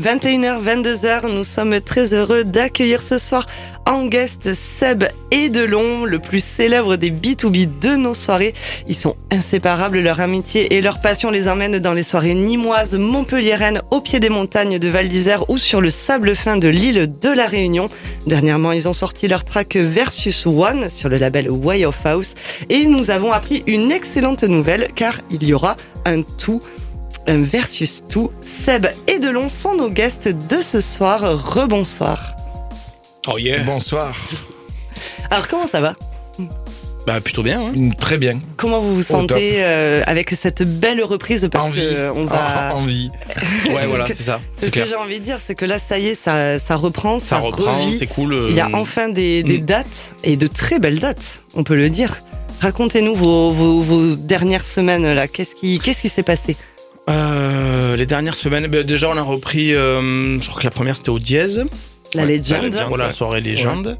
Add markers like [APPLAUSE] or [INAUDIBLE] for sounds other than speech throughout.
21h, 22h, nous sommes très heureux d'accueillir ce soir en guest Seb et Delon, le plus célèbre des B2B de nos soirées. Ils sont inséparables, leur amitié et leur passion les emmènent dans les soirées nimoises, montpelliéraines, au pied des montagnes de Val d'Isère ou sur le sable fin de l'île de la Réunion. Dernièrement, ils ont sorti leur track Versus One sur le label Way of House et nous avons appris une excellente nouvelle car il y aura un tout versus tout. Seb et Delon sont nos guests de ce soir. Rebonsoir. Oh yeah. Bonsoir. Alors comment ça va? Bah plutôt bien. Hein. Mm, Très bien. Comment vous vous sentez euh, avec cette belle reprise? Parce Envie. que on va. Ah, envie. [LAUGHS] Ouais voilà c'est ça. Ce que clair. j'ai envie de dire, c'est que là ça y est, ça, ça reprend, ça, Ça reprend, c'est cool. euh, Il y a enfin des, des Mm. dates et de très belles dates, on peut le dire. Racontez-nous vos, vos, vos dernières semaines là. Qu'est-ce qui qu'est-ce qui s'est passé? Euh, les dernières semaines, bah, déjà on a repris. euh, je crois que la première c'était au dièse. La Ouais, légende. la légende. Voilà, ouais. soirée légende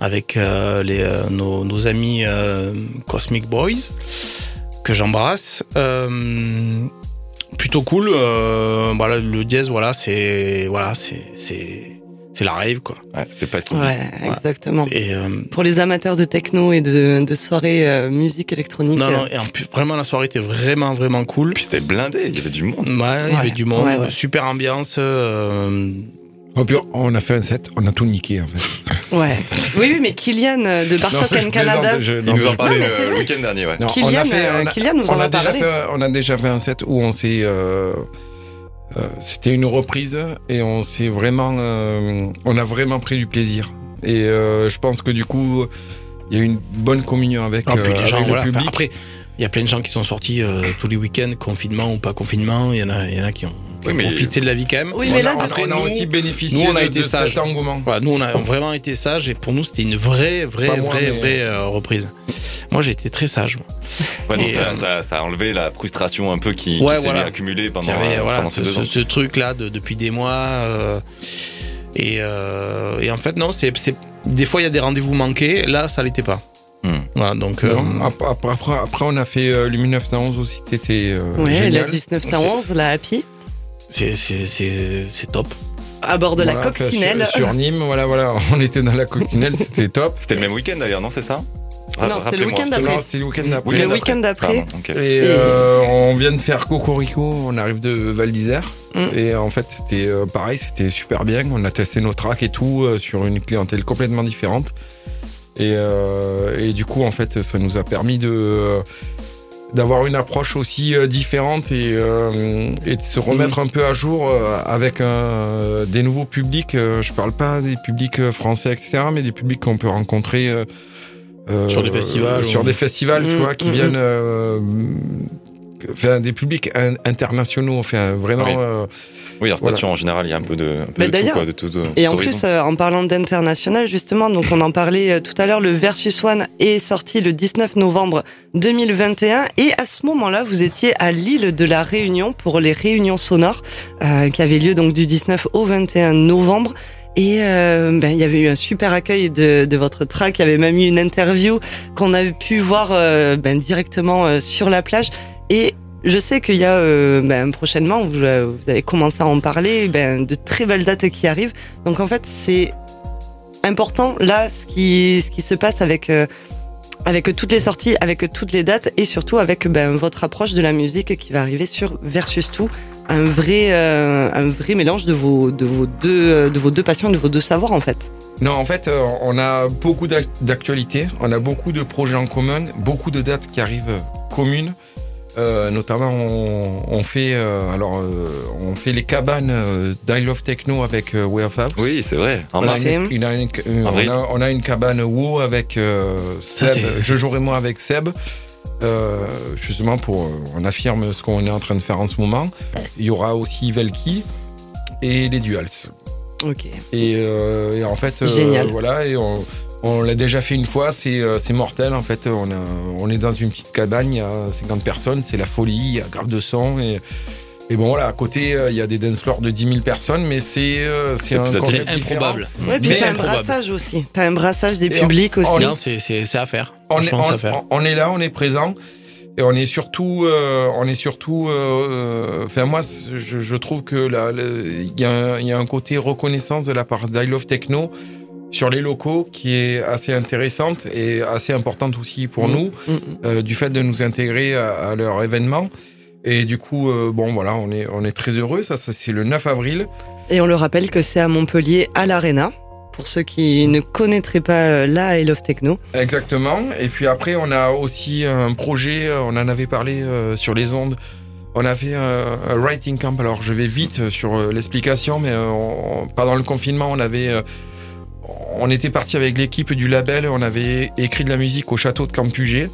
avec euh, les, euh, nos, nos amis euh, Cosmic Boys que j'embrasse. Euh, plutôt cool. euh, voilà, le dièse, voilà, c'est voilà, c'est c'est la rave quoi. Ouais, c'est pas Ouais, exactement. Et euh, Pour les amateurs de techno et de, de soirées euh, musique électronique. non euh, non, et en plus vraiment la soirée était vraiment vraiment cool. Puis c'était blindé, il y avait du monde. Ouais, il y avait du monde, ouais, ouais. super ambiance. euh, Oh, puis on a fait un set, on a tout niqué en fait. [LAUGHS] Ouais. Oui, oui, mais Kylian euh, de Bartok and Canada. je- Il non, nous en parlait euh, le week-end dernier, ouais. Non, Kylian, on a fait, euh, on a- Kylian nous en a a déjà parlé. fait, on a déjà fait un set où on s'est, euh, euh, c'était une reprise et on s'est vraiment, euh, on a vraiment pris du plaisir. Et euh, je pense que du coup, il y a une bonne communion avec, Ah, puis euh, les gens, avec voilà. le Enfin, public. après, il y a plein de gens qui sont sortis euh, tous les week-ends, confinement ou pas confinement. Il y en a, il y en a qui ont, Oui, mais- profité de la vie quand même. Oui, mais a- là, on, après, on a nous- aussi bénéficié nous, on a de, été de sages. cet engouement. Voilà, nous on a vraiment été sages et pour nous c'était une vraie, vraie, Pas moi, vraie, mais- vraie euh, reprise. Moi j'ai été très sage. moi. Ouais, donc Et, ça, euh, ça- ça a enlevé la frustration un peu qui, qui Ouais, s'est accumulée pendant, euh, voilà, pendant ce, ces deux ans. ce, truc là depuis des mois. euh, et, euh, et en fait non, c'est, c'est des fois il y a des rendez-vous manqués. Là ça l'était pas. Hmm. Voilà donc. euh, Non, après, après, après, après, on a fait euh, le 1911 aussi, c'était euh, Ouais, génial. la 1911, la Happy, c'est, c'est, c'est, c'est top. à bord de la coccinelle. Sur, sur Nîmes, voilà, voilà, [LAUGHS] on était dans la coccinelle, c'était top. C'était le même week-end d'ailleurs, non, c'est ça? Non, c'était le rappelez-moi. week-end d'après. Non, c'est le week-end d'après. Le week-end d'après. Pardon, ok. Et euh, on vient de faire Cocorico, on arrive de Val d'Isère. Mm. Et en fait, c'était euh, pareil, c'était super bien. On a testé nos tracks et tout euh, sur une clientèle complètement différente. Et, euh, et du coup, en fait, ça nous a permis de euh, d'avoir une approche aussi euh, différente et, euh, et de se remettre un peu à jour euh, avec un- des nouveaux publics. Euh, je parle pas des publics euh, français, etc., mais des publics qu'on peut rencontrer euh, euh, Sur des festivals sur ou- des festivals, tu Mm, vois, qui mm, viennent, euh, enfin, des publics in- internationaux, enfin, vraiment. Oui. euh, Oui, en station en général, il y a un peu de, un peu Bah, de tout, d'ailleurs, quoi, de tout. de- Et tout en plus, euh, en parlant d'international, justement, donc on en parlait euh, tout à l'heure, le Versus One est sorti le 19 novembre 2021. Et à ce moment-là, vous étiez à l'île de la Réunion pour les réunions sonores euh, qui avaient lieu donc du 19 au 21 novembre. Et euh, ben, il y avait eu un super accueil de, de votre track. Il y avait même eu une interview qu'on avait pu voir euh, ben, directement euh, sur la plage. Et je sais qu'il y a euh, ben, prochainement, vous, euh, vous avez commencé à en parler, ben, de très belles dates qui arrivent. Donc en fait, c'est important là ce qui, se passe avec, euh, avec toutes les sorties, avec toutes les dates et surtout avec ben, votre approche de la musique qui va arriver sur Versus Tout. Un vrai, mélange de vos, de, vos deux, de vos deux passions, de vos deux savoirs en fait. Non, en fait, on a beaucoup d'ac- d'actualités, on a beaucoup de projets en commun, beaucoup de dates qui arrivent communes. Euh, notamment, on, on fait euh, alors euh, on fait les cabanes euh, d'I Love Techno avec euh, Way of House. Oui, c'est vrai. En On a, une, une- une- Avril. on, a, on a une cabane WoW avec euh, Seb, je jouerai moi avec Seb. euh, justement pour euh, on affirme ce qu'on est en train de faire en ce moment. Il y aura aussi Velki et les Duals. Ok. Et, euh, et en fait, euh, Génial. voilà, et on, on l'a déjà fait une fois, c'est euh, c'est mortel en fait. On, a, on est dans une petite cabane, il y a 50 personnes, c'est la folie, il y a grave de son. Et, et bon voilà, à côté, euh, il y a des dance floors de 10 000 personnes, mais c'est euh, c'est un concept improbable. Ouais, puis Mais t'as un brassage aussi. T'as un brassage des Et publics aussi. Non, c'est, à faire. On est, à faire. on- on est là, on est présent. Et on est surtout, euh, on est surtout, euh, enfin moi, je, je, trouve que là, il y, y, a un côté reconnaissance de la part d'I Love Techno sur les locaux qui est assez intéressante et assez importante aussi pour mmh. nous, mmh. Euh, du fait de nous intégrer à, à leur événement. Et du coup, euh, bon voilà, on est, on est très heureux. Ça, ça c'est le 9 avril. Et on le rappelle que c'est à Montpellier, à l'Arena pour ceux qui ne connaîtraient pas euh, la I Love Techno. Exactement. Et puis après, on a aussi un projet, on en avait parlé euh, sur les ondes. On a fait un, writing camp. Alors, je vais vite sur l'explication, mais pendant le confinement, on avait, on était parti avec l'équipe du label. On avait écrit de la musique au château de Campugé.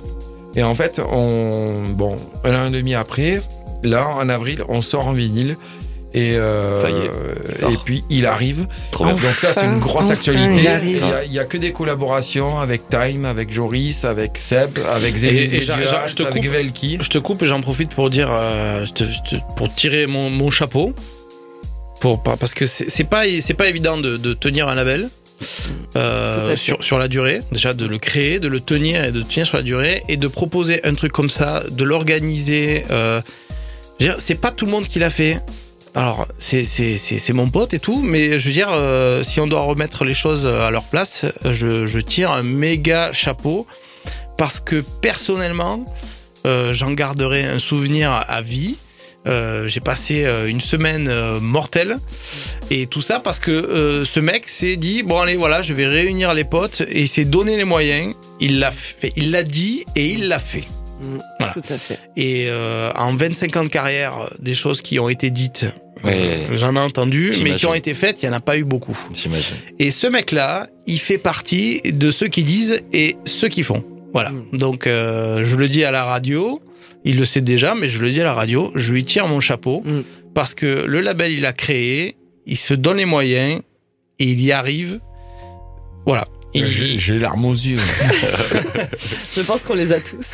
Et en fait, on, bon, un an et demi après, là, en avril, on sort en vinyle. Et, euh, ça y est, et puis il arrive. Donc ça c'est une grosse actualité. Il n'y a, que des collaborations avec Time, avec Joris, avec Seb, avec Zélie, avec Velki. Je te coupe et j'en profite pour dire, euh, pour tirer mon, mon, chapeau, pour parce que c'est pas c'est pas évident de, de, tenir un label. Euh, sur, sur la durée, déjà de le créer, de le tenir et de tenir sur la durée et de proposer un truc comme ça, de l'organiser. Euh, c'est pas tout le monde qui l'a fait. Alors, c'est mon pote et tout, mais je veux dire, euh, si on doit remettre les choses à leur place, je, je tire un méga chapeau parce que personnellement, j'en garderai un souvenir à vie. Euh, j'ai passé euh, une semaine euh, mortelle et tout ça parce que ce mec s'est dit bon allez voilà je vais réunir les potes et il s'est donné les moyens il l'a fait il l'a dit et il l'a fait mmh, voilà. tout à fait et en 25 ans de carrière des choses qui ont été dites J'en ai entendu, mais qui ont été faites, il n'y en a pas eu beaucoup. Et ce mec-là, il fait partie de ceux qui disent et ceux qui font. Voilà. Mm. Donc, euh, je le dis à la radio, il le sait déjà, mais je le dis à la radio, je lui tire mon chapeau mm. parce que le label, il a créé, il se donne les moyens et il y arrive. Voilà. J'ai l'arme aux yeux. [LAUGHS] je pense qu'on les a tous.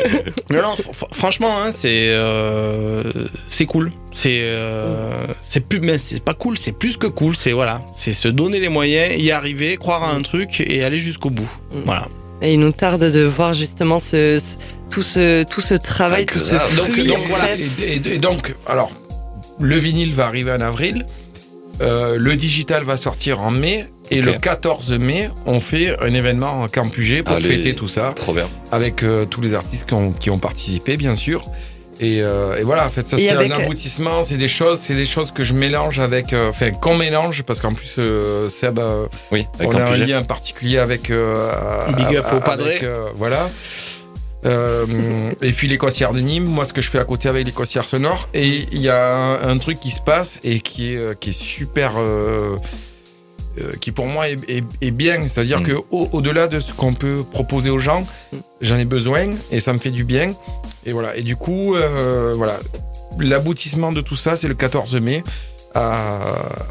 [LAUGHS] non, non, franchement, hein, c'est euh, c'est cool. C'est euh, c'est plus, mais c'est pas cool, c'est plus que cool. C'est voilà, c'est se donner les moyens, y arriver, croire à un truc et aller jusqu'au bout. Mm. Voilà. Et il nous tarde de voir justement ce, tout ce tout ce travail, tout ce donc, donc voilà. Et, et, donc alors le vinyle va arriver en avril. Euh, le digital va sortir en mai et le 14 mai, on fait un événement en Campugé pour fêter tout ça. Trop bien. Avec euh, tous les artistes qui ont, qui ont, participé, bien sûr. Et, euh, et voilà, en fait, ça c'est un aboutissement. C'est des choses, c'est des choses que je mélange avec, euh, enfin qu'on mélange parce qu'en plus Seb, oui, on a un lien particulier avec. Big up au Padre. voilà. Et puis les coissières de Nîmes, moi ce que je fais à côté avec les coissières sonores, et il y a un, un, truc qui se passe et qui est, qui est super euh, qui pour moi est, bien. C'est-à-dire mm. que au-delà de ce qu'on peut proposer aux gens, j'en ai besoin et ça me fait du bien. Et voilà. Et du coup, euh, voilà, l'aboutissement de tout ça, c'est le 14 mai à,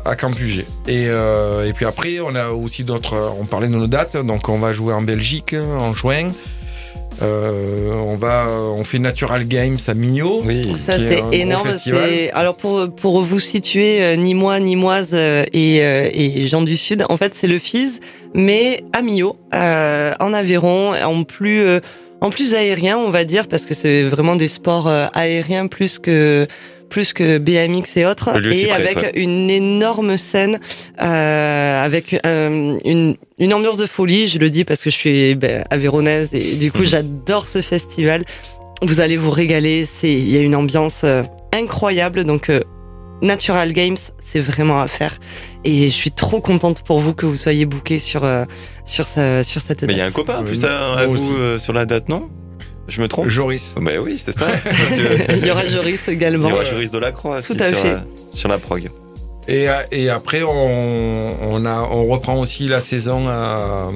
à Campugé. Et, euh, et puis après, on a aussi d'autres. On parlait de nos dates, donc on va jouer en Belgique en juin. Euh, on va, on fait Natural Games à Millau. Oui. Ça c'est énorme. Alors pour pour vous situer, euh, ni moi, ni moise euh, et, et gens du sud, en fait c'est le FIS, mais à Millau, en Aveyron, en plus en plus aérien, on va dire, parce que c'est vraiment des sports aériens plus que plus que BMX et autres, et avec une énorme scène, euh, avec euh, une, une ambiance de folie. Je le dis parce que je suis ben, avéronaise et du coup [LAUGHS] j'adore ce festival. Vous allez vous régaler. C'est il y a une ambiance euh, incroyable. Donc euh, Natural Games, c'est vraiment à faire. Et je suis trop contente pour vous que vous soyez booké sur sur sur cette date. Mais il y a un copain plus à, vous sur la date, non? Je me trompe Joris. Bah oui, c'est ça. [LAUGHS] il y aura Joris également. Il y aura Joris de la Croix Tout à fait. Sur, sur la prog. Et, et après, on, on, a, on reprend aussi la saison à,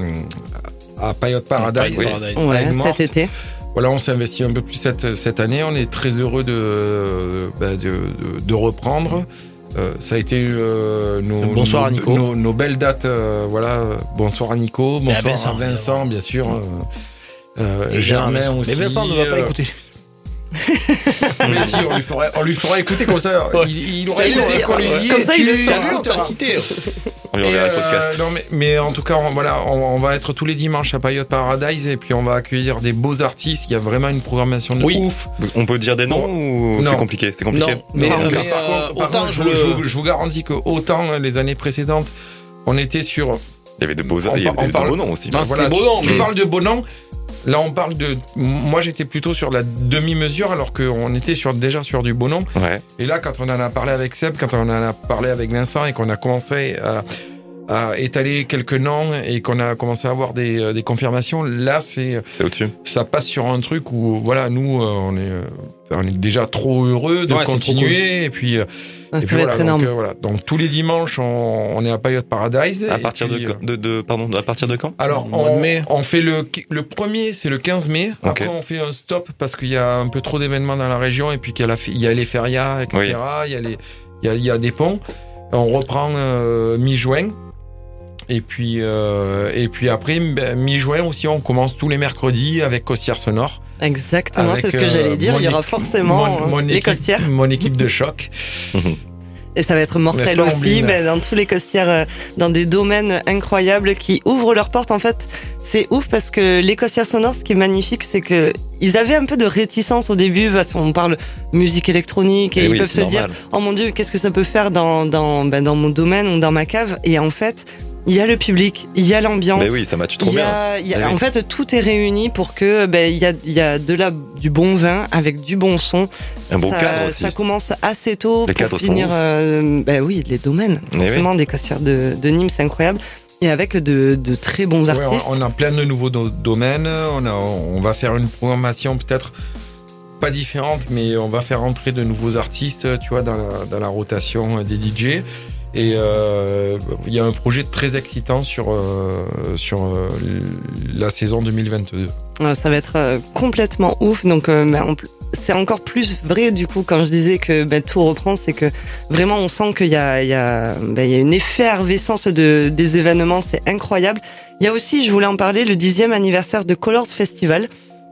à Payotte Paradise. Ouais, cet été. Voilà, on s'est investi un peu plus cette, cette année. On est très heureux de, bah, de, de, de, reprendre. Euh, ça a été euh, nos, bonsoir nos, à Nico. Nos, nos belles dates. Euh, voilà, bonsoir à Nico, bonsoir à Vincent, à Vincent bien sûr. Germain aussi. Mais Vincent ne va pas euh, écouter. [LAUGHS] mais si, on lui fera, on lui fera écouter comme ça. Il, il aurait écouté qu'on lui dit. Comme ça, il le cité. [LAUGHS] On lui enverra le euh, podcast. non, mais, mais en tout cas, on, voilà, on, on va être tous les dimanches à Payotte Paradise et puis on va accueillir des beaux artistes. Il y a vraiment une programmation de Oui. ouf. On peut dire des noms ou Non. c'est compliqué? C'est compliqué. Non, mais, Non, euh, mais mais, par euh, contre, par autant contre, je je, le- je vous- je vous garantis que autant euh, les années précédentes, on était sur. Il y avait de beaux, On il y avait parle- beaux noms aussi. Non, voilà, tu, tu parles de beau nom. Là, on parle de. Moi, j'étais plutôt sur la demi-mesure, alors qu'on était sur, déjà sur du. Ouais. Et là, quand on en a parlé avec Seb, quand on en a parlé avec Vincent et qu'on a commencé à, à étaler quelques noms et qu'on a commencé à avoir des, euh, des confirmations, là, c'est C'est au-dessus. ça passe sur un truc où, voilà, nous, euh, on est, euh, on est déjà trop heureux de Ouais, continuer. Et puis, euh, Ah, et Ça puis va voilà, être énorme. donc, euh, voilà. Donc, tous les dimanches, on, on est à Payotte Paradise. À partir puis, de, euh, de, de- pardon, à partir de quand? Alors, on, mai. on fait le, le premier, c'est le 15 mai. Après, on fait un stop parce qu'il y a un peu trop d'événements dans la région et puis qu'il y a, la, il y a les férias, etc. Il, y a les, il, y a, il y a des ponts. On reprend euh, mi-juin. Et puis, euh, et puis après, ben, mi-juin aussi, on commence tous les mercredis avec Costière Sonore. Exactement, c'est ce que euh, j'allais dire. mon Il y aura forcément mon- mon euh, les équipe- costières. Mon équipe de choc. Et ça va être mortel aussi, mais dans tous les costières, euh, dans des domaines incroyables qui ouvrent leurs portes. En fait, c'est ouf parce que les costières sonores, ce qui est magnifique, c'est que ils avaient un peu de réticence au début parce qu'on parle musique électronique et, Eh ils oui, peuvent se dire oh mon dieu, qu'est-ce que ça peut faire dans dans ben, dans mon domaine ou dans ma cave? Et en fait, il y a le public, il y a l'ambiance. Mais oui, ça match trop y bien. a- il y a- Eh oui. En fait, tout est réuni pour que ben, il y a, il y a de la, du bon vin avec du bon son. Un bon ça, cadre aussi. Ça commence assez tôt Les pour finir. euh, ben oui, les domaines. Eh Forcément, des costières de, de Nîmes, c'est incroyable. Et avec de, de très bons artistes. on, on a plein de nouveaux do- domaines. On, a, on va faire une programmation peut-être pas différente, mais on va faire entrer de nouveaux artistes, tu vois, dans la, dans la rotation des DJ. Et euh, il y a un projet très excitant sur, euh, sur euh, la saison 2022. Ouais, Ça va être complètement ouf. Donc, c'est encore plus vrai du coup quand je disais que ben, tout reprend, c'est que vraiment on sent qu'il y y, il y a une effervescence de, des événements, c'est incroyable. Il y a aussi, je voulais en parler, le dixième anniversaire de Colors Festival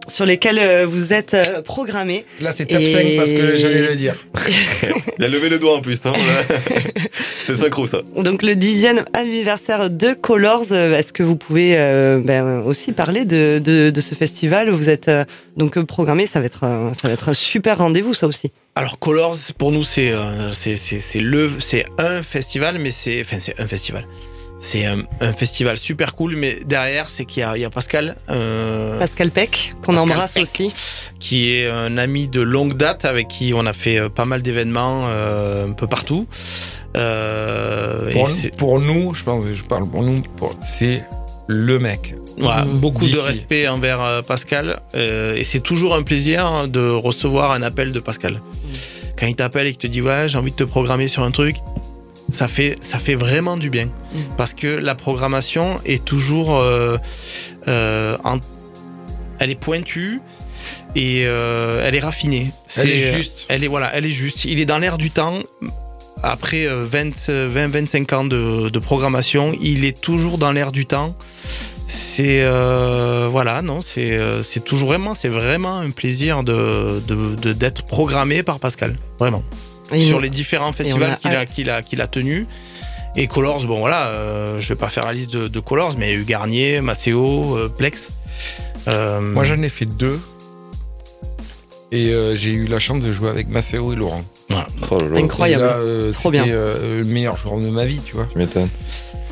sur lesquels euh, vous êtes euh, programmés. Là, c'est top Et- 5 parce que j'allais le dire. [LAUGHS] Il a levé le doigt en plus. Hein. [LAUGHS] C'était synchro ça. Donc le dixième anniversaire de Colors, euh, est-ce que vous pouvez euh, ben, aussi parler de, de, de ce festival? Où vous êtes euh, donc programmé Ça va être ça va être un super rendez-vous ça aussi. Alors Colors, pour nous, c'est euh, c'est c'est c'est le c'est un festival, mais c'est enfin c'est un festival. C'est un, un festival super cool, mais derrière, c'est qu'il y a, il y a Pascal, euh, Pascal Peck qu'on embrasse Peck. aussi. qui est un ami de longue date avec qui on a fait euh, pas mal d'événements euh, un peu partout. Euh, Pour, nous, je pense, je parle pour nous, c'est le mec. Voilà, Mmh. beaucoup de respect envers Pascal euh, et c'est toujours un plaisir hein, de recevoir un appel de Pascal. Quand il t'appelle et qu'il te dit ouais j'ai envie de te programmer sur un truc, ça fait ça fait vraiment du bien parce que la programmation est toujours euh, euh, en- elle est pointue et euh, elle est raffinée. Elle est juste. Elle est voilà, elle est juste. Il est dans l'air du temps. Après 20-25 ans de, de programmation, il est toujours dans l'air du temps. C'est euh, voilà, non, c'est toujours vraiment, c'est vraiment un plaisir de de- de- d'être programmé par Pascal, vraiment Et sur les différents festivals qu'il a qu'il a qu'il a tenus. Et Colors, bon voilà, euh, je vais pas faire la liste de, de Colors, mais il y a eu Garnier, Matteo, euh, Plex. Euh, Moi, j'en ai fait deux. Et euh, j'ai eu la chance de jouer avec Maceo et Laurent. Oh. Incroyable. Et là, euh, Trop c'était, bien. euh, le meilleur jour de ma vie, tu vois. Tu m'étonnes.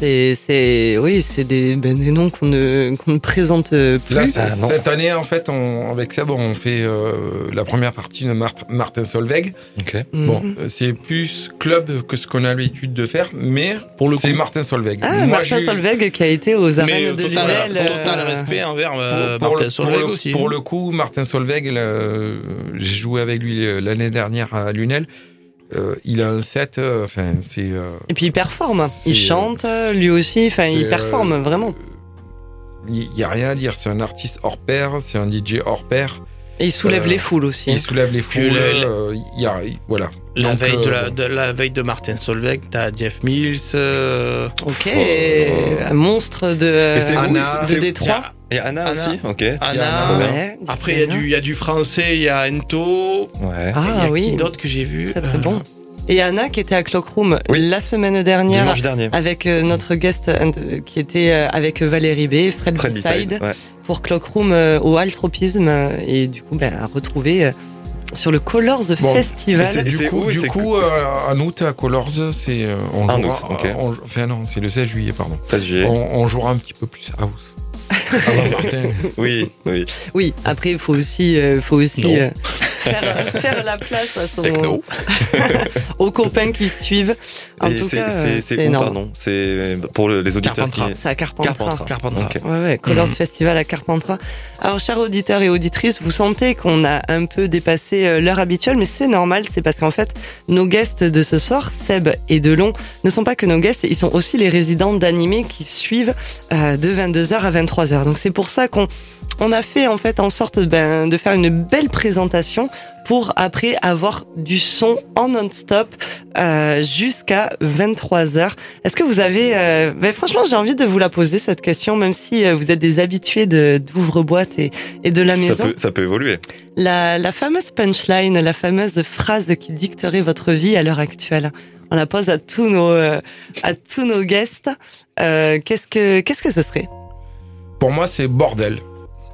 C'est c'est oui c'est des ben, des noms qu'on ne qu'on ne présente euh, plus. Là, Ah, cette année, en fait, on, avec Seb, on fait euh, la première partie de Mart- Martin Solveig. Mhm. Bon, euh, c'est plus club que ce qu'on a l'habitude de faire, mais Pour le c'est coup. Martin Solveig. Ah, Moi, Martin j'ai- Solveig qui a été aux arènes de total, Lunel. euh, total respect envers euh, pour, Martin le, Solveig pour le- aussi. pour le coup, Martin Solveig, là, j'ai joué avec lui l'année dernière à Lunel. Euh, il a un set, euh, enfin, c'est. euh, Et puis il performe. Il chante lui aussi. Enfin, il performe euh, vraiment. Il n'y a rien à dire, c'est un artiste hors pair, c'est un DJ hors pair. Et il soulève euh, les foules aussi. hein. Il soulève les foules. le- euh, il y a, voilà. La Donc, veille de, la, de la veille de Martin Solveig, t'as Jeff Mills. euh, Ok. Oh. Un monstre de Anna, de Détroit. Et Anna, Anna. aussi, ok. Anna. Ouais, Après, il y, a du- il y a du français, il y a Ento. Ouais. Ah y a oui. qui d'autre que j'ai vu? Très très Euh, bon. Et Anna qui était à Clockroom Oui. la semaine dernière Dimanche dernier. avec euh, notre guest euh, qui était euh, avec Valérie B, Fred, Fred Beside, Beside, ouais. pour Clockroom euh, au Altropisme euh, et du coup ben, à retrouver euh, sur le Colors Bon, Festival. Et Du c'est coup, où du coup euh, en août à Colors, c'est euh, on En jouera, août, ok. on- enfin non, c'est le 16 juillet, pardon. 16 juillet. On, on jouera un petit peu plus house. Martin. Oui, oui. Oui, après il faut aussi, euh, faut aussi Non. euh, faire, faire la place à son- Techno. [LAUGHS] aux copains qui suivent. En Et tout c'est- cas, euh, c'est- où, énorme. pardon? C'est pour le- les auditeurs. C'est à Carpentras. Carpentras. Carpentras. Ok. Ouais, ouais, Colors. Festival à Carpentras. Alors, chers auditeurs et auditrices, vous sentez qu'on a un peu dépassé euh, l'heure habituelle, mais c'est normal, c'est parce qu'en fait, nos guests de ce soir, Seb et Delon, ne sont pas que nos guests, ils sont aussi les résidents d'animés qui suivent euh, de 22h à 23h. Donc, c'est pour ça qu'on on a fait en fait en sorte ben, de faire une belle présentation pour après avoir du son en non-stop euh, jusqu'à 23h. Est-ce que vous avez... euh, ben, franchement, j'ai envie de vous la poser, cette question, même si euh, vous êtes des habitués de- d'ouvre-boîte et, et de la Ça maison. peut, ça peut évoluer. La, la fameuse punchline, la fameuse phrase qui dicterait votre vie à l'heure actuelle. On la pose à tous nos, euh, à tous nos guests. Euh, qu'est-ce que, qu'est-ce que ce serait? Pour moi, c'est bordel.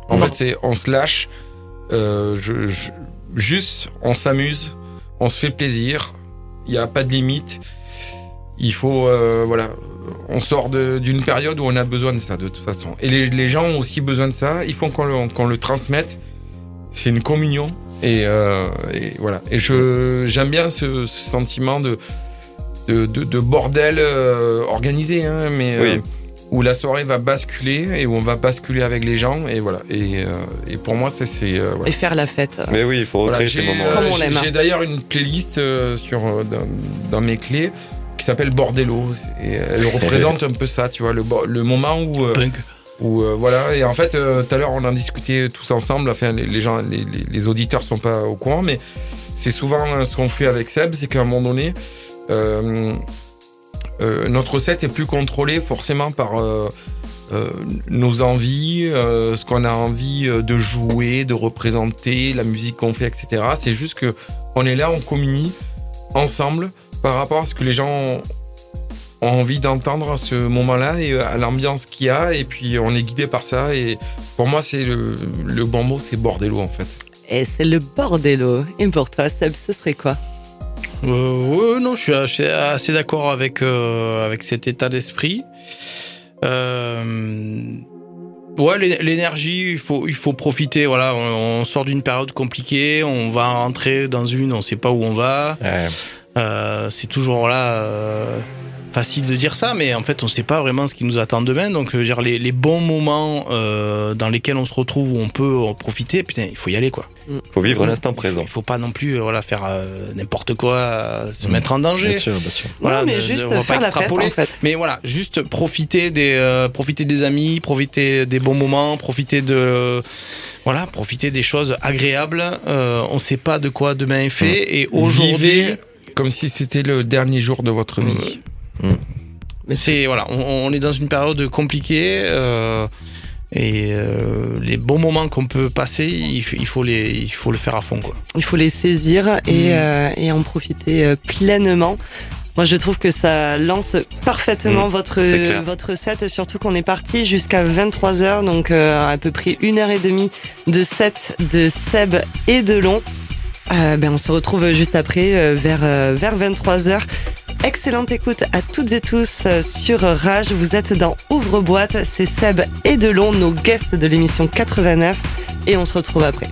En fait, c'est on se lâche, euh, je, je- juste on s'amuse, on se fait plaisir. Il n'y a pas de limite. Il faut, euh, voilà, on sort d'une période où on a besoin de ça de toute façon. Et les, les gens ont aussi besoin de ça. Il faut qu'on le, le transmette. C'est une communion. Et, euh, et voilà. Et je j'aime bien ce, ce sentiment de de, de- de bordel euh, organisé, hein, mais Oui. Où la soirée va basculer et où on va basculer avec les gens et voilà. Et, euh, et pour moi, ça c'est euh, voilà. Et faire la fête. Mais oui, il faut Voilà, recréer ces moments. euh, Comme on j'ai- l'aime. j'ai d'ailleurs une playlist euh, sur dans, dans mes clés qui s'appelle Bordello et elle [LAUGHS] représente un peu ça, tu vois, le, le moment où euh, Punk. où euh, voilà et en fait euh, tout à l'heure on en discutait tous ensemble enfin les, les gens les, les- les auditeurs sont pas au courant mais c'est souvent euh, ce qu'on fait avec Seb c'est qu'à un moment donné euh, notre set est plus contrôlé forcément par euh, euh, nos envies, ce qu'on a envie de jouer, de représenter, la musique qu'on fait, etc. C'est juste que on est là, on communie ensemble par rapport à ce que les gens ont, envie d'entendre à ce moment-là et à l'ambiance qu'il y a. Et puis on est guidé par ça. Et pour moi, c'est le, le bon mot, c'est bordello en fait. Et c'est le bordello. Et pour toi, Seb, ce serait quoi? Euh, ouais, non, je suis assez, assez d'accord avec, euh, avec cet état d'esprit. Euh, ouais, l'é- l'énergie, il faut, il faut profiter. Voilà, on, on sort d'une période compliquée, on va rentrer dans une, on sait pas où on va. Ouais. Euh, c'est toujours là facile de dire ça, mais en fait, on sait pas vraiment ce qui nous attend demain. Donc, euh, dire les, les bons moments euh, dans lesquels on se retrouve, où on peut en profiter, putain, il faut y aller, quoi. faut vivre l'instant présent. Il faut pas non plus, euh, voilà, faire euh, n'importe quoi, euh, se mettre en danger. Bien sûr, bien sûr. Voilà, non, mais de- juste de- on va pas faire la fête, extrapoler. en fait. Mais voilà, juste profiter des, euh, profiter des amis, profiter des bons moments, profiter de, voilà, profiter des choses agréables. Euh, on sait pas de quoi demain est fait et aujourd'hui, Vivez comme si c'était le dernier jour de votre vie. Mais c'est voilà, on, on est dans une période compliquée. Euh, et euh, les bons moments qu'on peut passer, il, faut les, il faut le faire à fond quoi. Il faut les saisir et, Mm. euh, et en profiter pleinement. Moi, je trouve que ça lance parfaitement Mm, votre, votre set, surtout qu'on est parti jusqu'à 23h, donc euh, à peu près une heure et demie de set de Seb et de Long. Ben, on se retrouve juste après, vers, vers 23h. Excellente écoute à toutes et tous euh, sur Rage. Vous êtes dans Ouvre-boîte, c'est Seb et Delon, nos guests de l'émission 89, et on se retrouve après.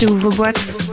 Rage. ouvre boîte.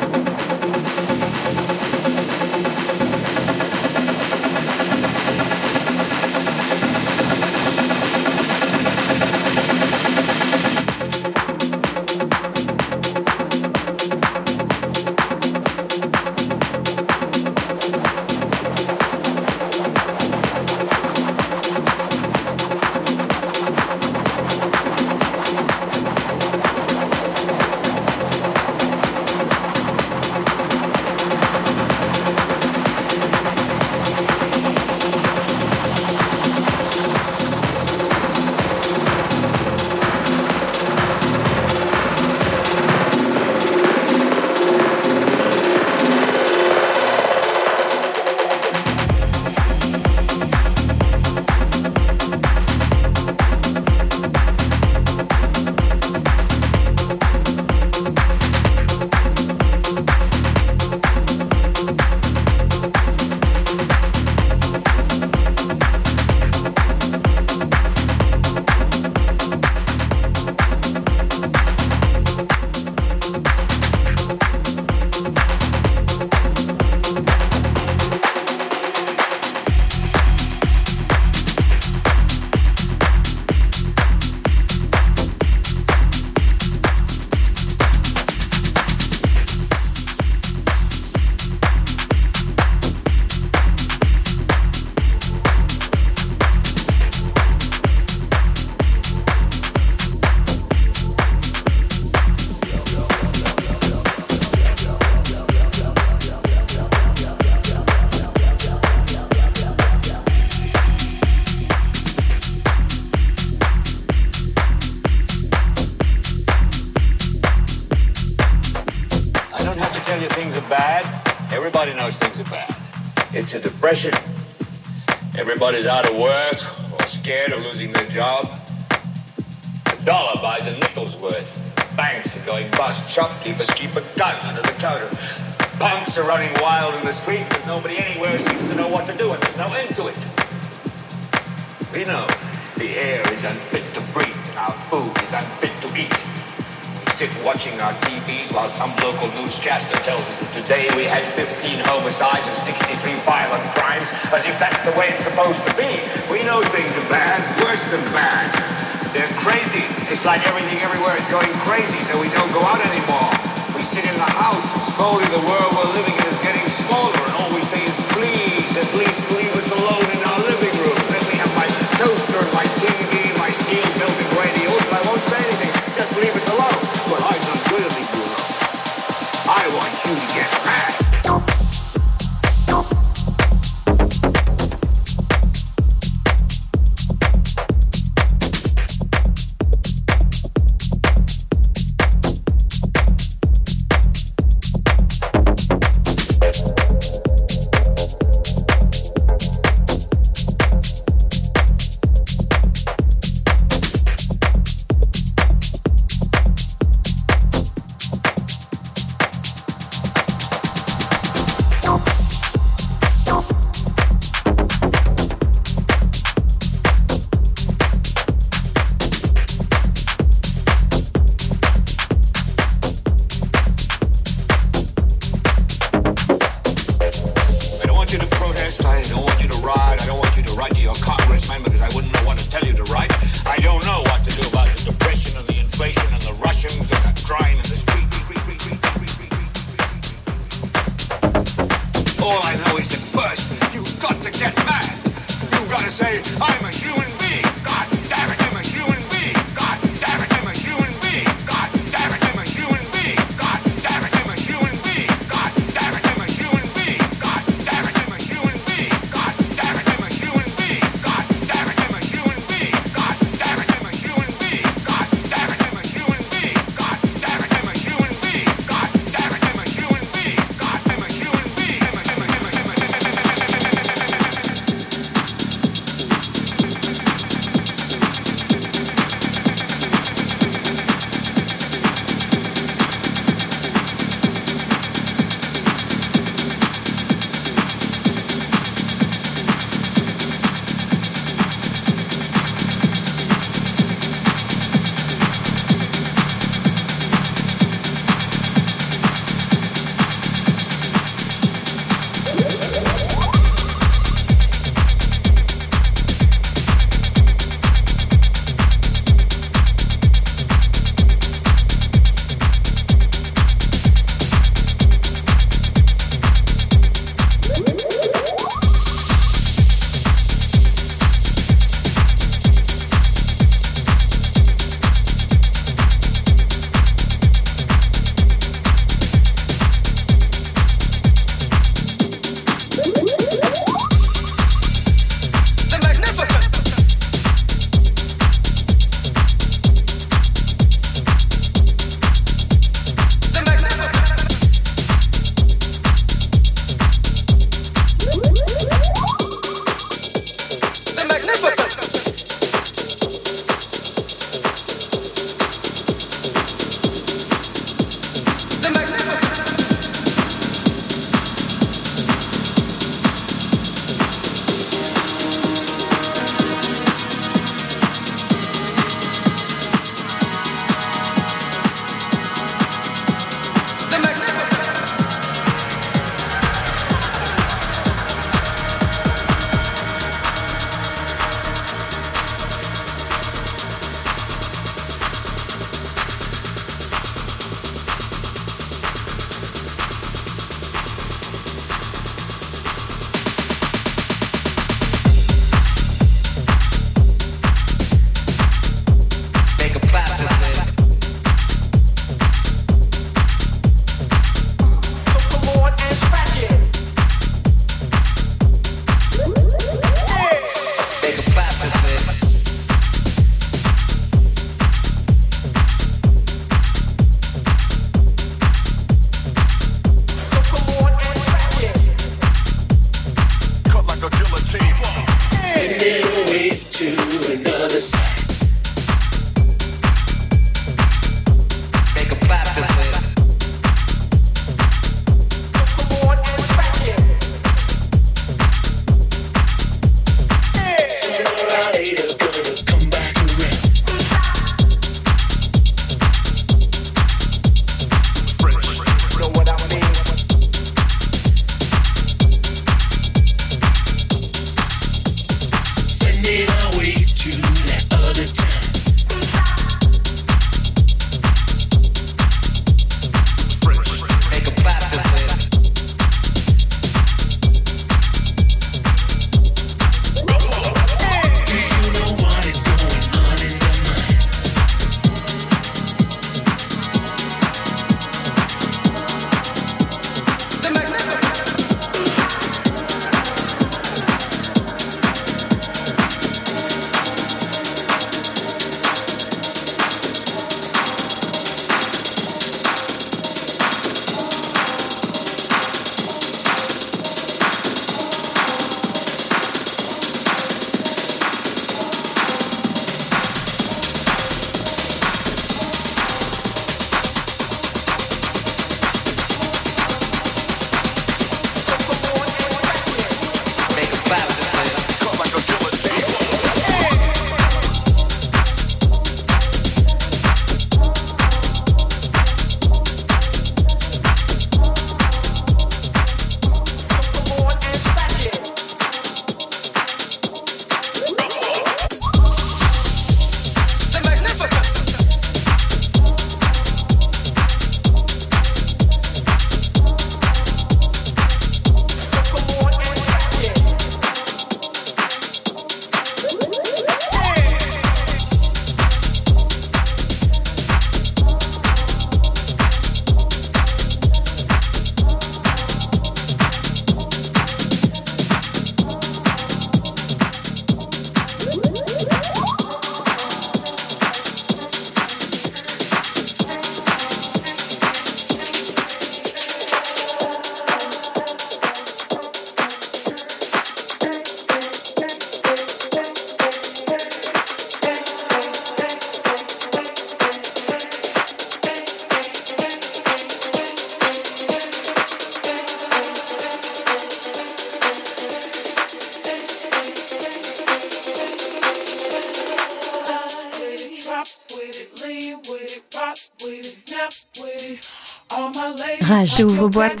Rage, vos boîtes.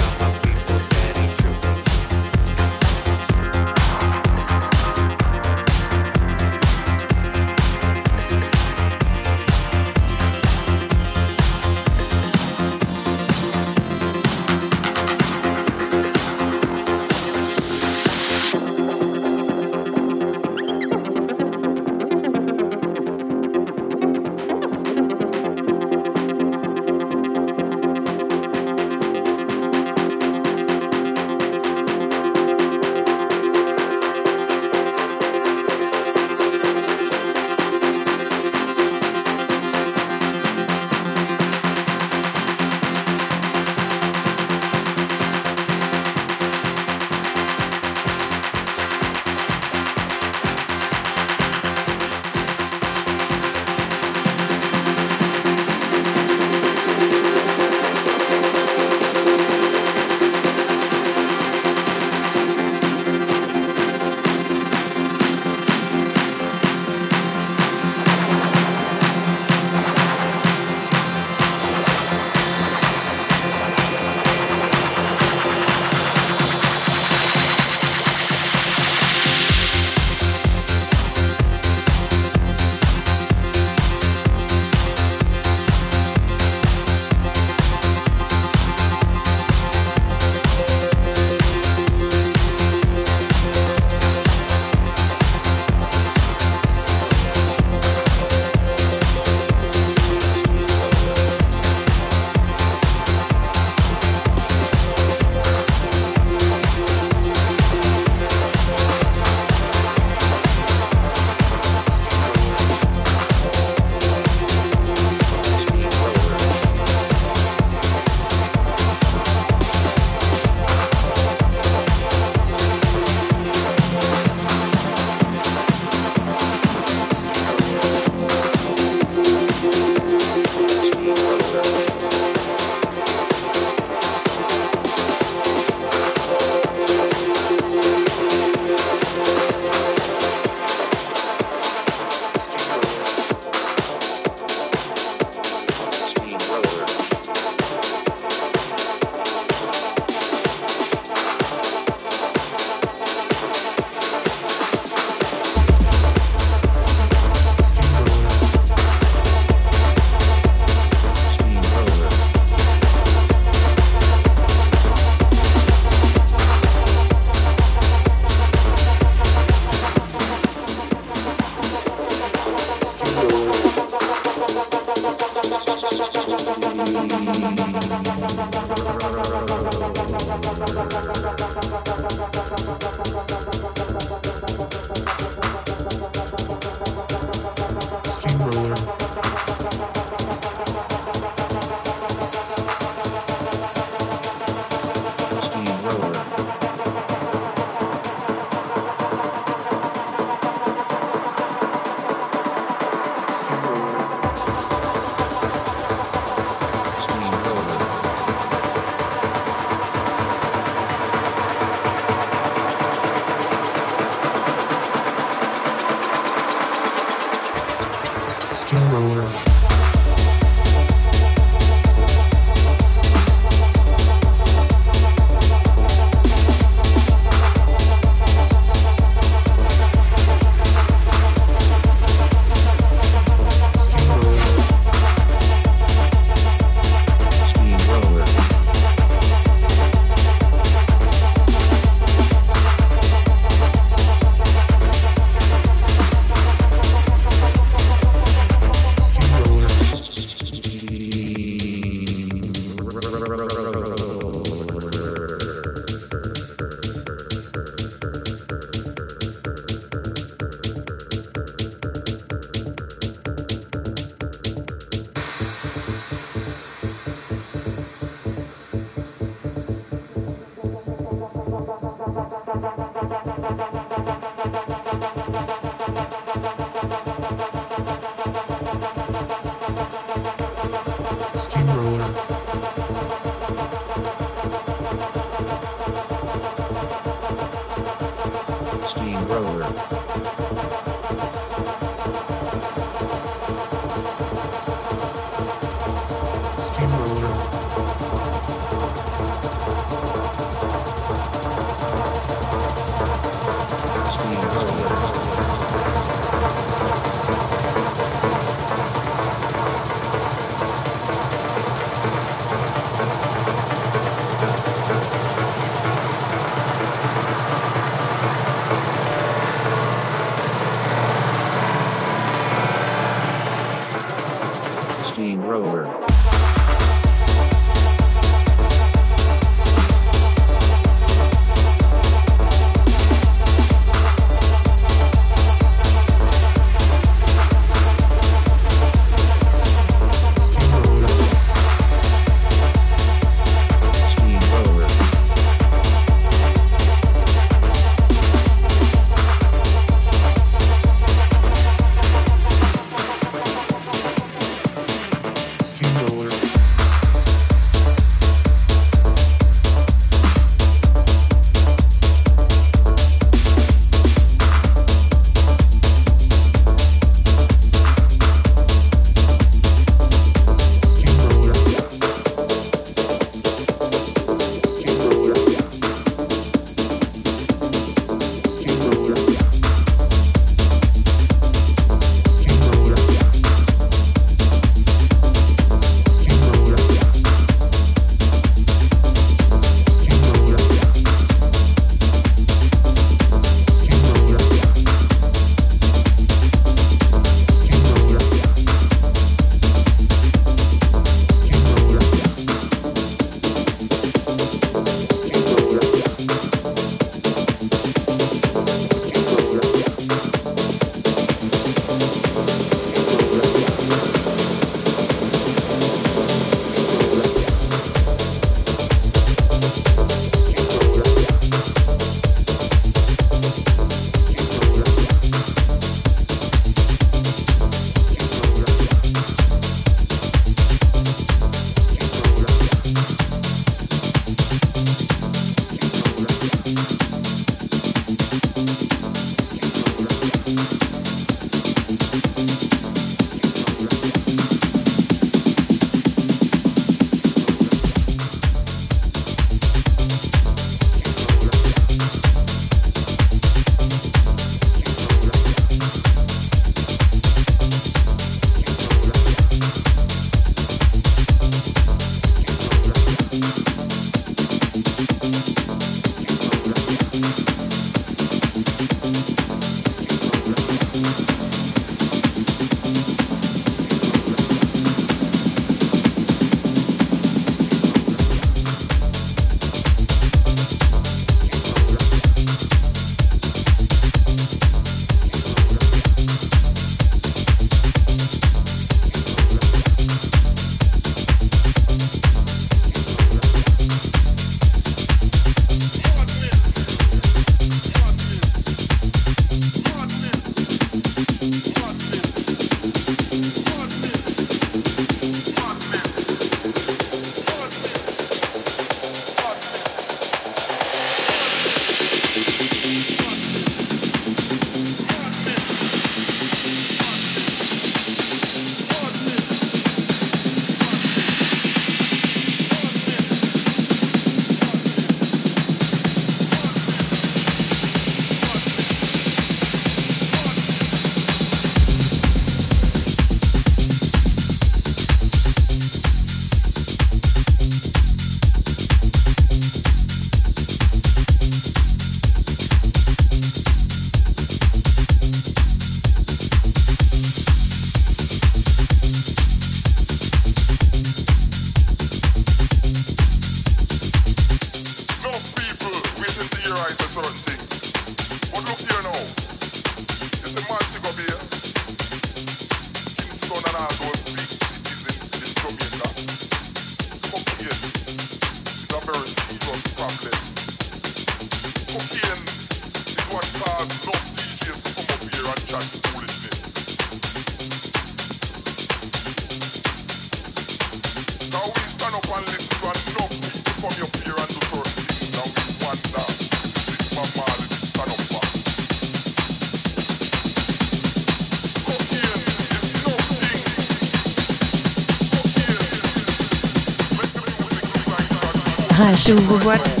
Rage, j'ouvre boîte.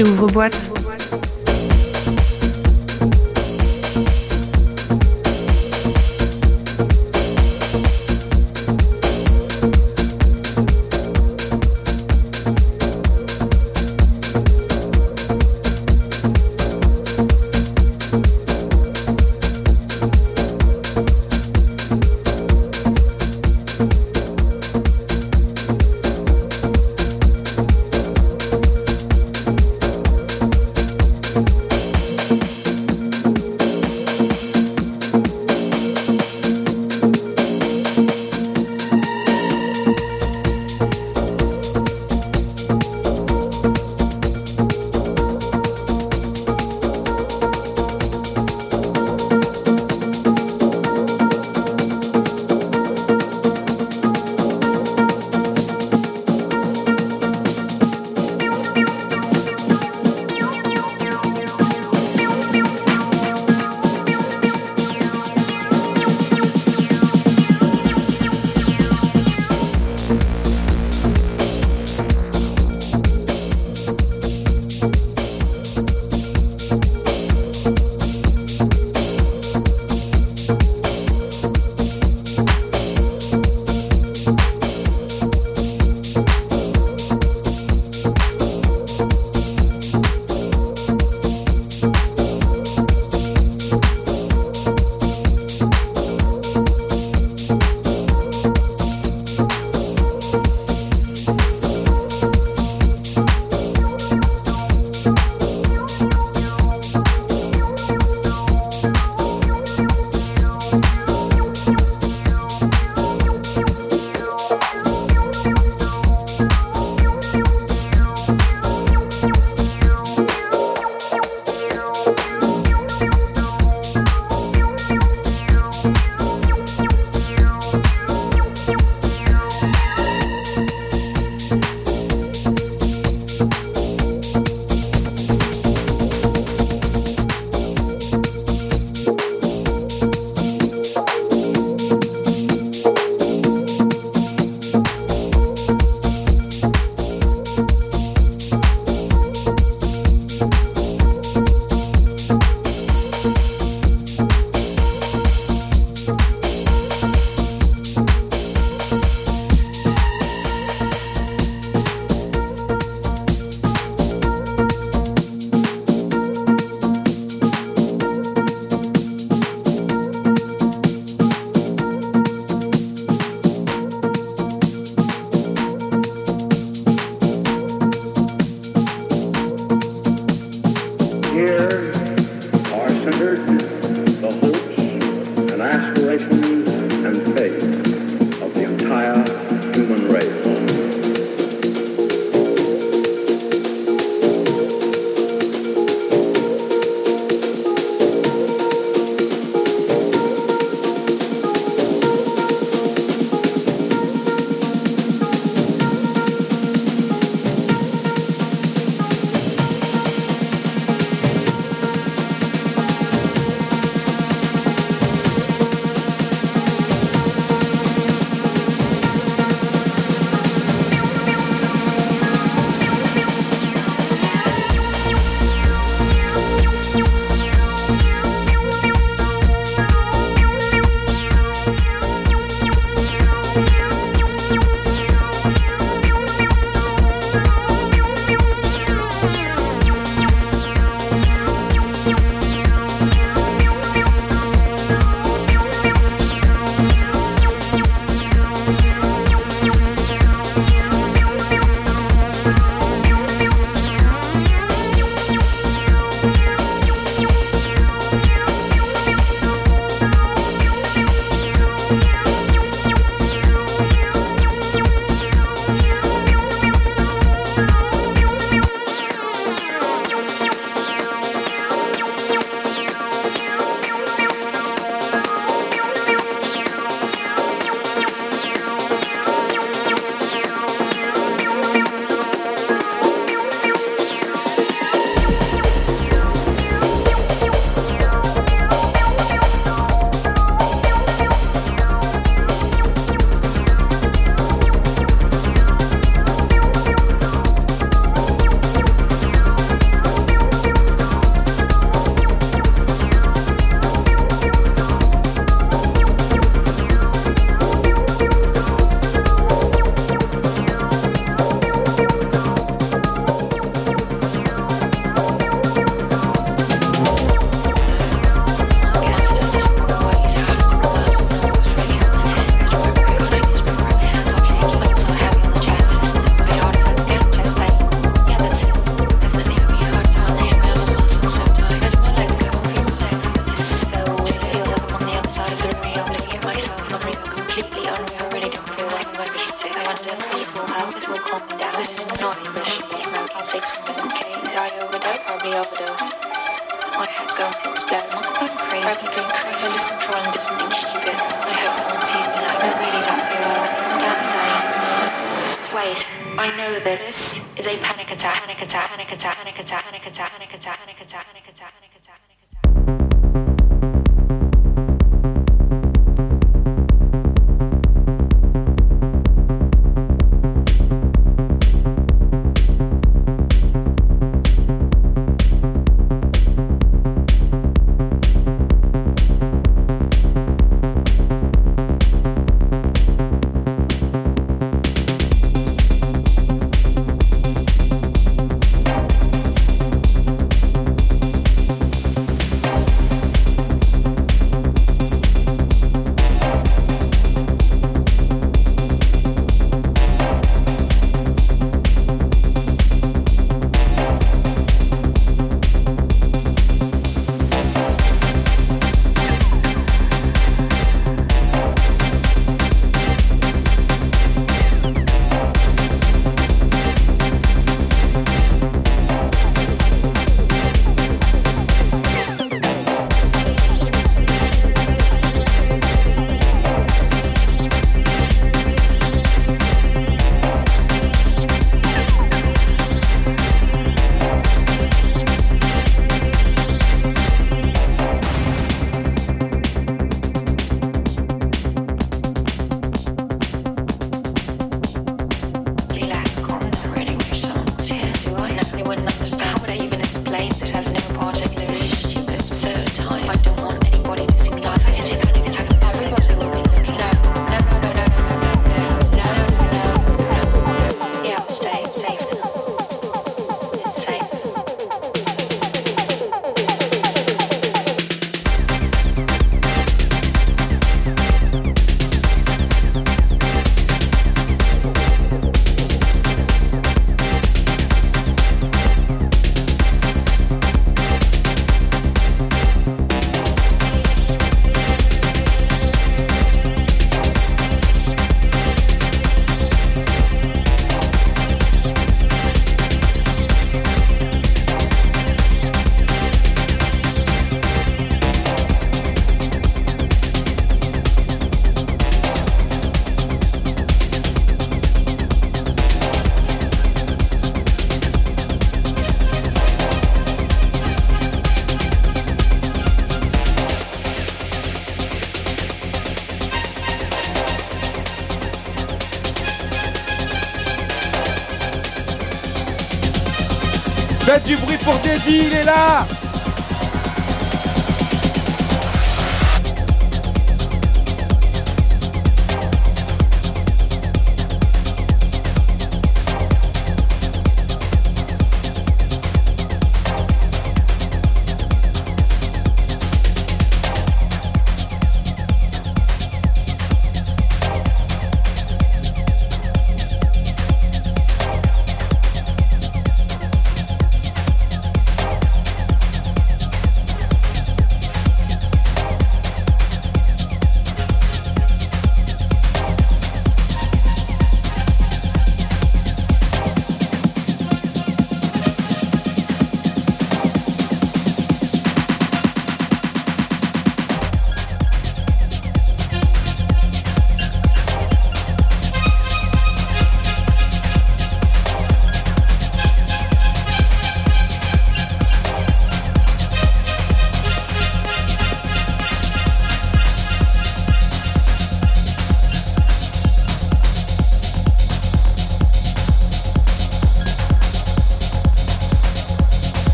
Rage, j'ouvre boîte.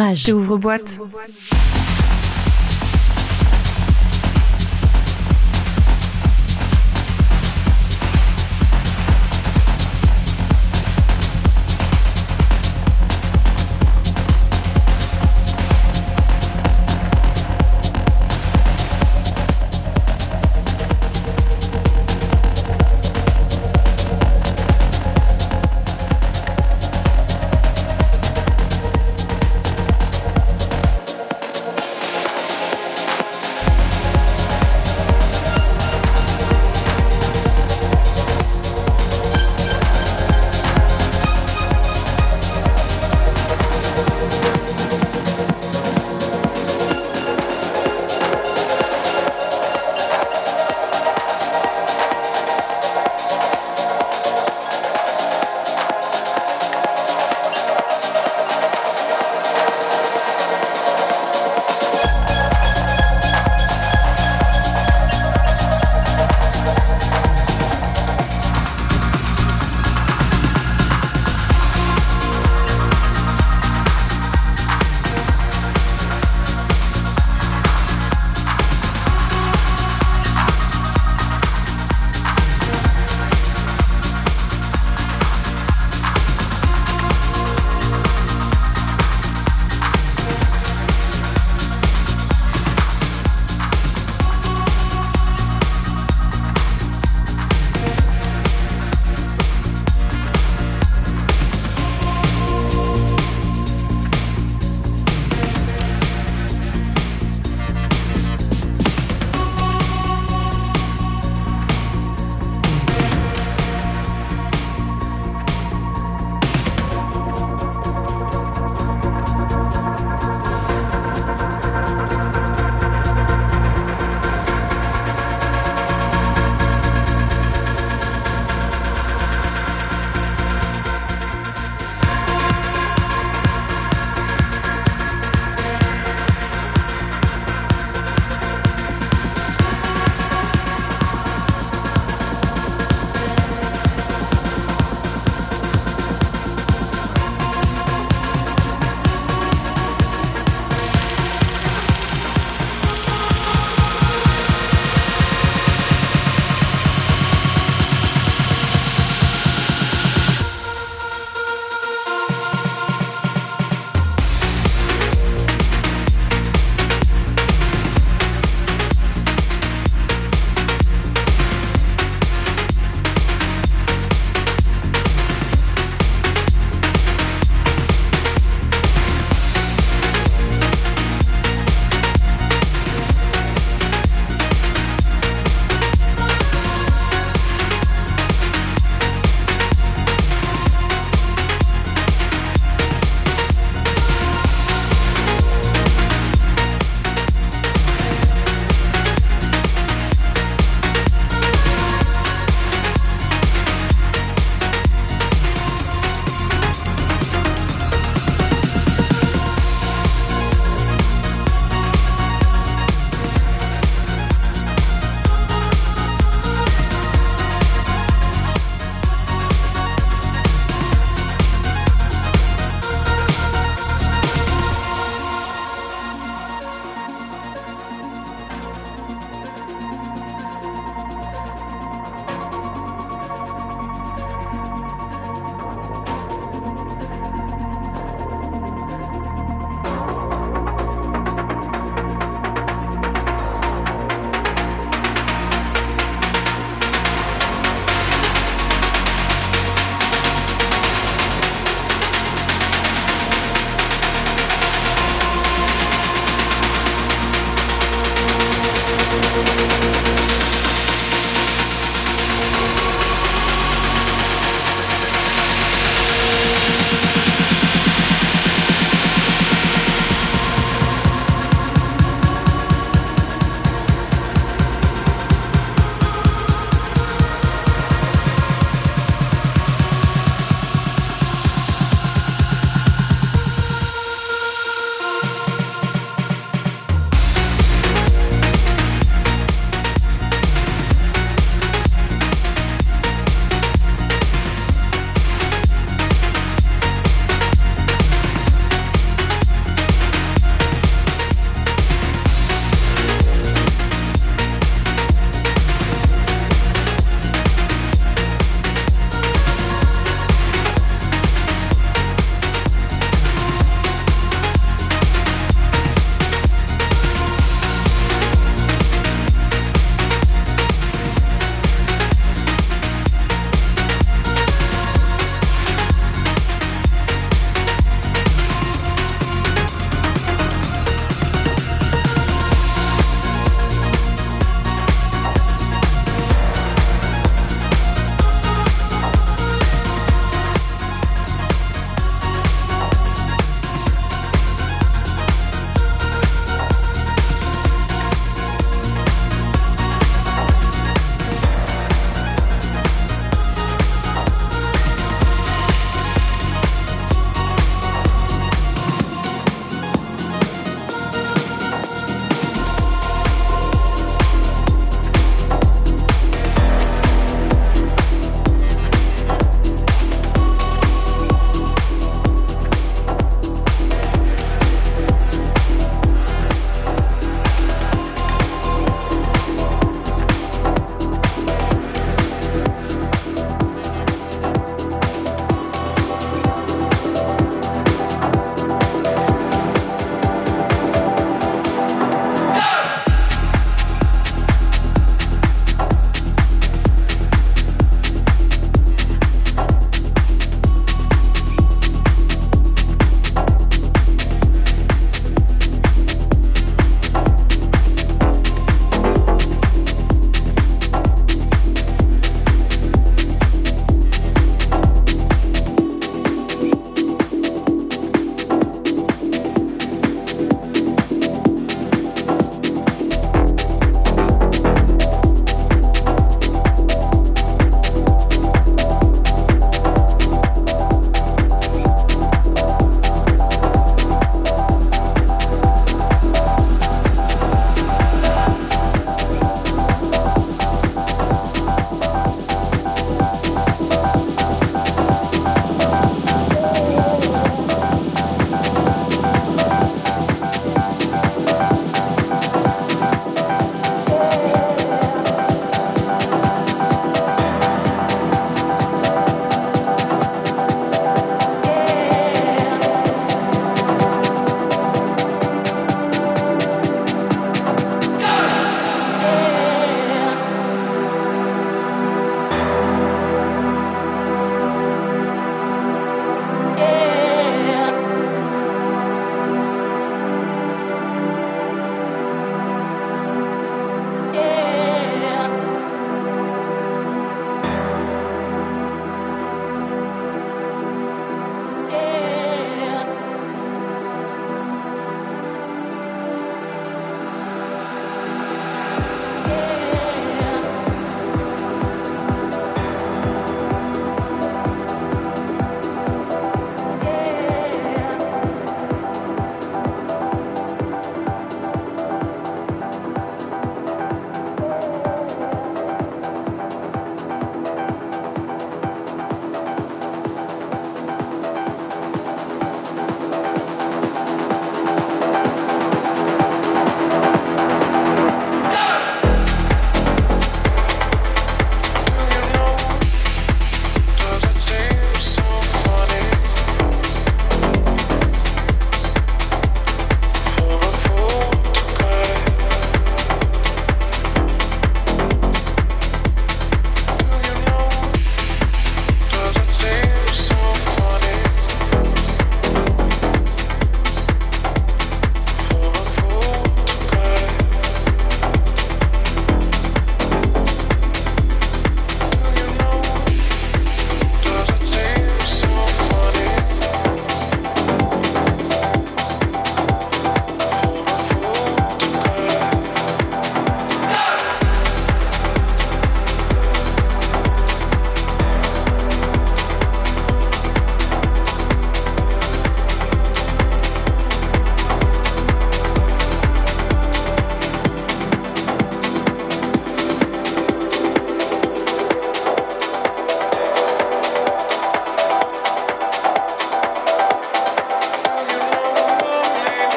Rage. J'ouvre boîte.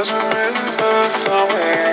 rivers of flowing.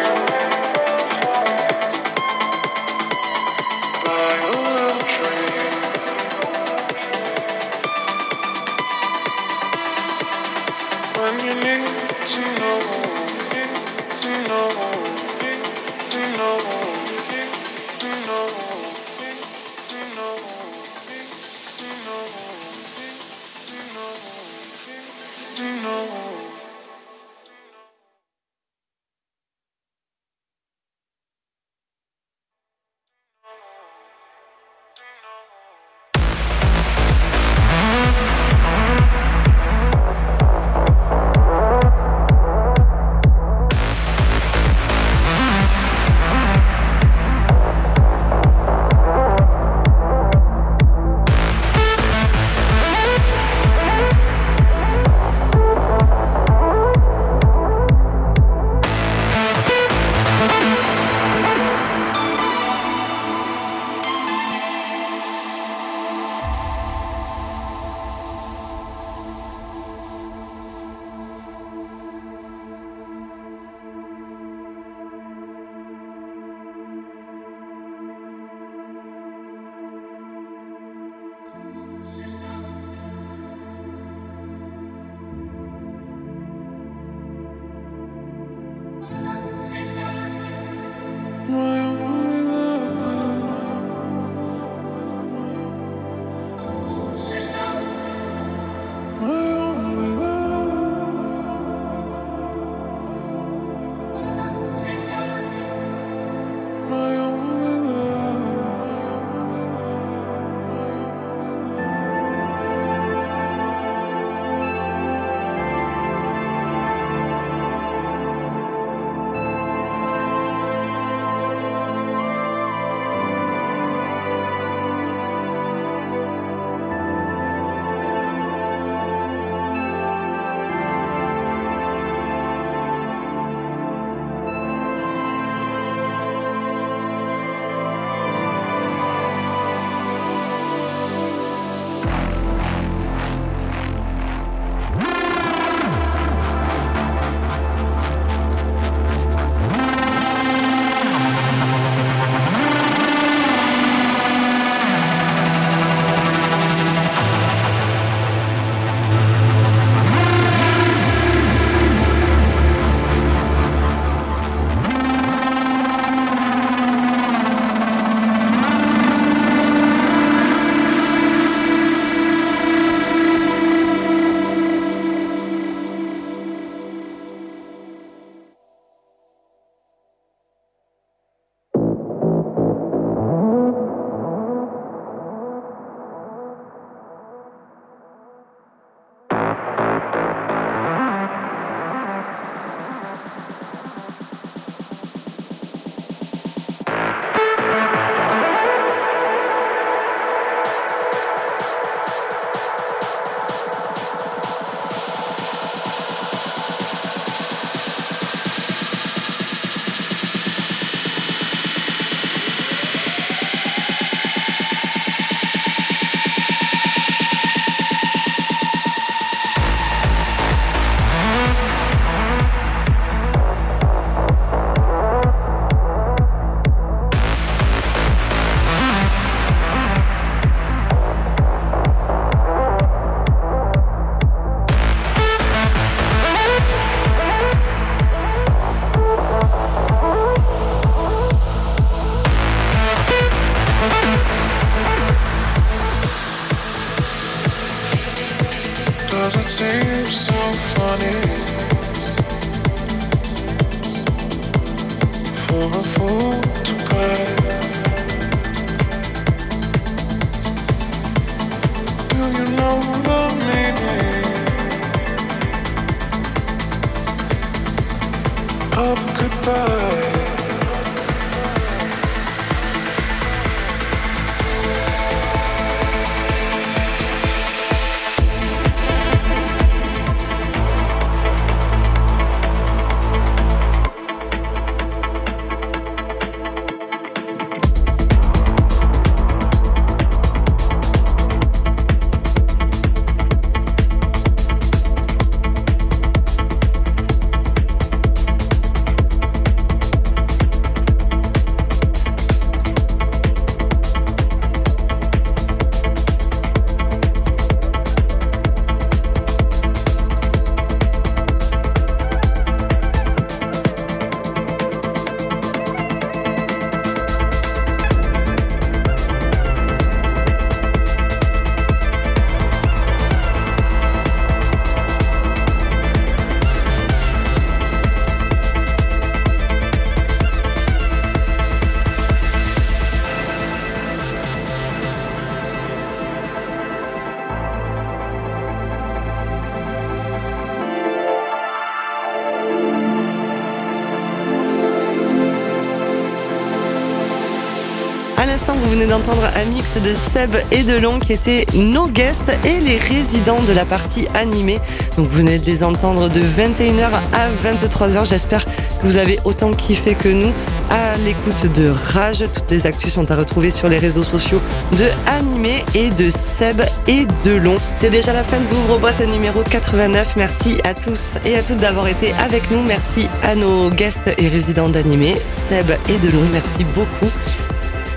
Venez d'entendre un mix de Seb et de Long qui étaient nos guests et les résidents de la partie animée. Donc vous venez de les entendre de 21h à 23h. J'espère que vous avez autant kiffé que nous à l'écoute de Rage. Toutes les actus sont à retrouver sur les réseaux sociaux de Animé et de Seb et de Long. C'est déjà la fin d'ouvre-boîte numéro 89. Merci à tous et à toutes d'avoir été avec nous. Merci à nos guests et résidents d'Animé, Seb et de Long. Merci beaucoup.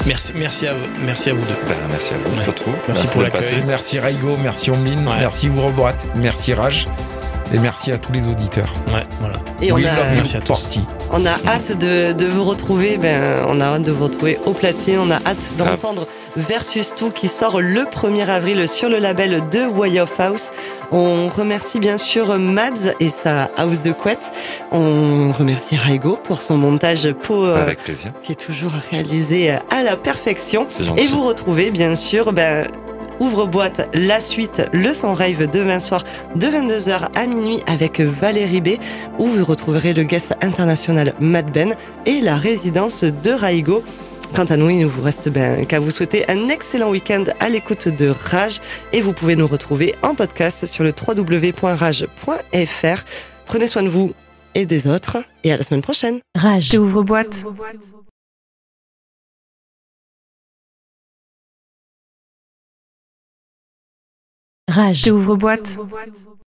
Merci, merci à vous, merci à vous deux. Bah, merci à vous Ouais. surtout. Merci pour d'être l'accueil. Merci Raigo, merci Omblin, Ouais. merci Ouvre-Boîte, merci Rage. Et merci à tous les auditeurs. Ouais, voilà. Et on a, Merci à tous. On a hâte de, de vous retrouver. Ben, on a hâte de vous retrouver au platine. On a hâte d'entendre Versus Tout qui sort le 1er avril sur le label de Way of House. On remercie bien sûr Mads et sa house de couette. On remercie Raigo pour son montage pour, euh, Avec plaisir. qui est toujours réalisé à la perfection. Et vous retrouvez bien sûr ben, Ouvre-boîte, la suite, le son rave demain soir de 22h à minuit avec Valérie B, où vous retrouverez le guest international Matt Ben et la résidence de Raigo. Quant à nous, il ne vous reste ben, qu'à vous souhaiter un excellent week-end à l'écoute de Rage et vous pouvez nous retrouver en podcast sur le www.rage.fr. Prenez soin de vous et des autres et à la semaine prochaine. Rage. Ouvre-boîte. Rage. Ouvre-boîte.